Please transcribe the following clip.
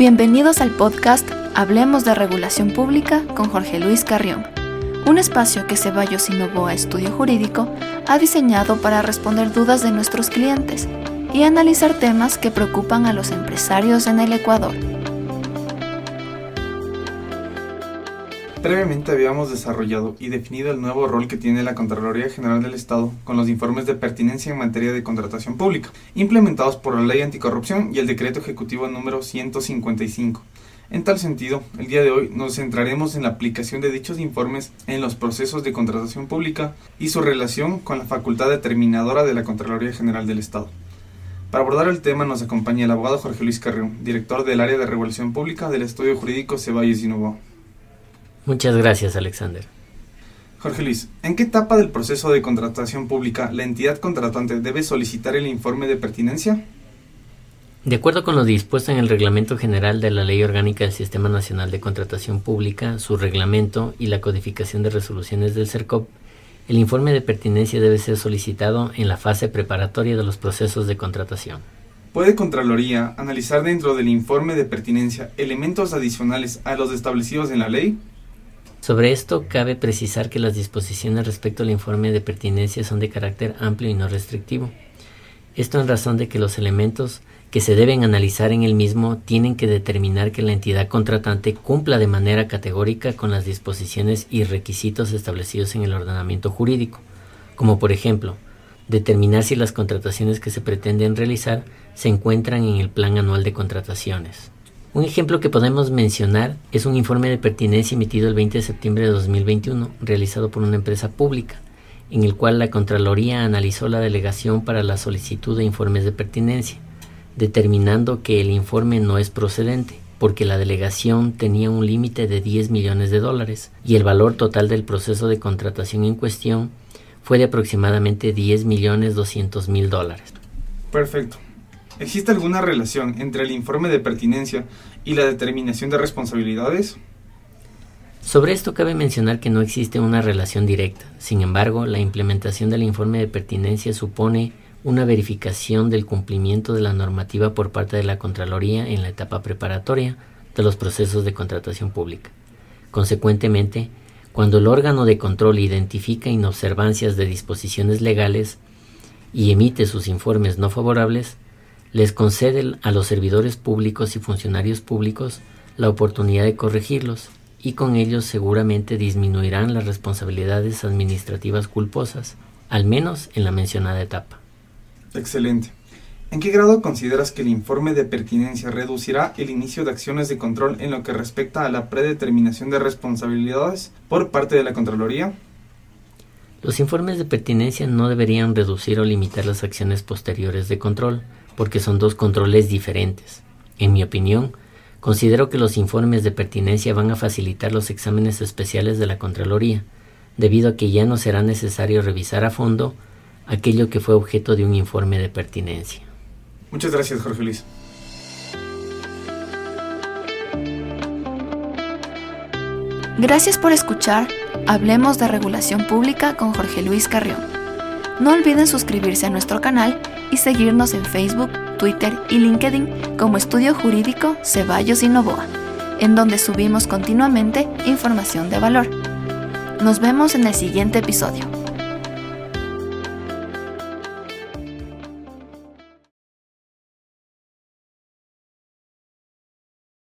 Bienvenidos al podcast Hablemos de Regulación Pública con Jorge Luis Carrión, un espacio que Ceballos Novoa Estudio Jurídico ha diseñado para responder dudas de nuestros clientes y analizar temas que preocupan a los empresarios en el Ecuador. Previamente habíamos desarrollado y definido el nuevo rol que tiene la Contraloría General del Estado con los informes de pertinencia en materia de contratación pública, implementados por la Ley Anticorrupción y el Decreto Ejecutivo número 155. En tal sentido, el día de hoy nos centraremos en la aplicación de dichos informes en los procesos de contratación pública y su relación con la facultad determinadora de la Contraloría General del Estado. Para abordar el tema nos acompaña el abogado Jorge Luis Carrión, director del área de regulación pública del Estudio Jurídico Ceballos y Novoa. Muchas gracias, Alexander. Jorge Luis, ¿en qué etapa del proceso de contratación pública la entidad contratante debe solicitar el informe de pertinencia? De acuerdo con lo dispuesto en el Reglamento General de la Ley Orgánica del Sistema Nacional de Contratación Pública, su reglamento y la codificación de resoluciones del CERCOP, el informe de pertinencia debe ser solicitado en la fase preparatoria de los procesos de contratación. ¿Puede Contraloría analizar dentro del informe de pertinencia elementos adicionales a los establecidos en la ley? Sobre esto, cabe precisar que las disposiciones respecto al informe de pertinencia son de carácter amplio y no restrictivo. Esto en razón de que los elementos que se deben analizar en el mismo tienen que determinar que la entidad contratante cumpla de manera categórica con las disposiciones y requisitos establecidos en el ordenamiento jurídico, como por ejemplo, determinar si las contrataciones que se pretenden realizar se encuentran en el Plan Anual de Contrataciones, un ejemplo que podemos mencionar es un informe de pertinencia emitido el 20 de septiembre de 2021, realizado por una empresa pública, en el cual la Contraloría analizó la delegación para la solicitud de informes de pertinencia, determinando que el informe no es procedente, porque la delegación tenía un límite de 10 millones de dólares y el valor total del proceso de contratación en cuestión fue de aproximadamente 10 millones 200 mil dólares. Perfecto. ¿Existe alguna relación entre el informe de pertinencia y la determinación de responsabilidades? Sobre esto cabe mencionar que no existe una relación directa. Sin embargo, la implementación del informe de pertinencia supone una verificación del cumplimiento de la normativa por parte de la Contraloría en la etapa preparatoria de los procesos de contratación pública. Consecuentemente, cuando el órgano de control identifica inobservancias de disposiciones legales y emite sus informes no favorables, les concede a los servidores públicos y funcionarios públicos la oportunidad de corregirlos y con ellos seguramente disminuirán las responsabilidades administrativas culposas, al menos en la mencionada etapa. Excelente. ¿En qué grado consideras que el informe de pertinencia reducirá el inicio de acciones de control en lo que respecta a la predeterminación de responsabilidades por parte de la Contraloría? Los informes de pertinencia no deberían reducir o limitar las acciones posteriores de control, porque son dos controles diferentes. En mi opinión, considero que los informes de pertinencia van a facilitar los exámenes especiales de la Contraloría, debido a que ya no será necesario revisar a fondo aquello que fue objeto de un informe de pertinencia. Muchas gracias, Jorge Luis. Gracias por escuchar Hablemos de Regulación Pública con Jorge Luis Carrión. No olviden suscribirse a nuestro canal y seguirnos en Facebook, Twitter y LinkedIn como Estudio Jurídico Ceballos y Novoa, en donde subimos continuamente información de valor. Nos vemos en el siguiente episodio.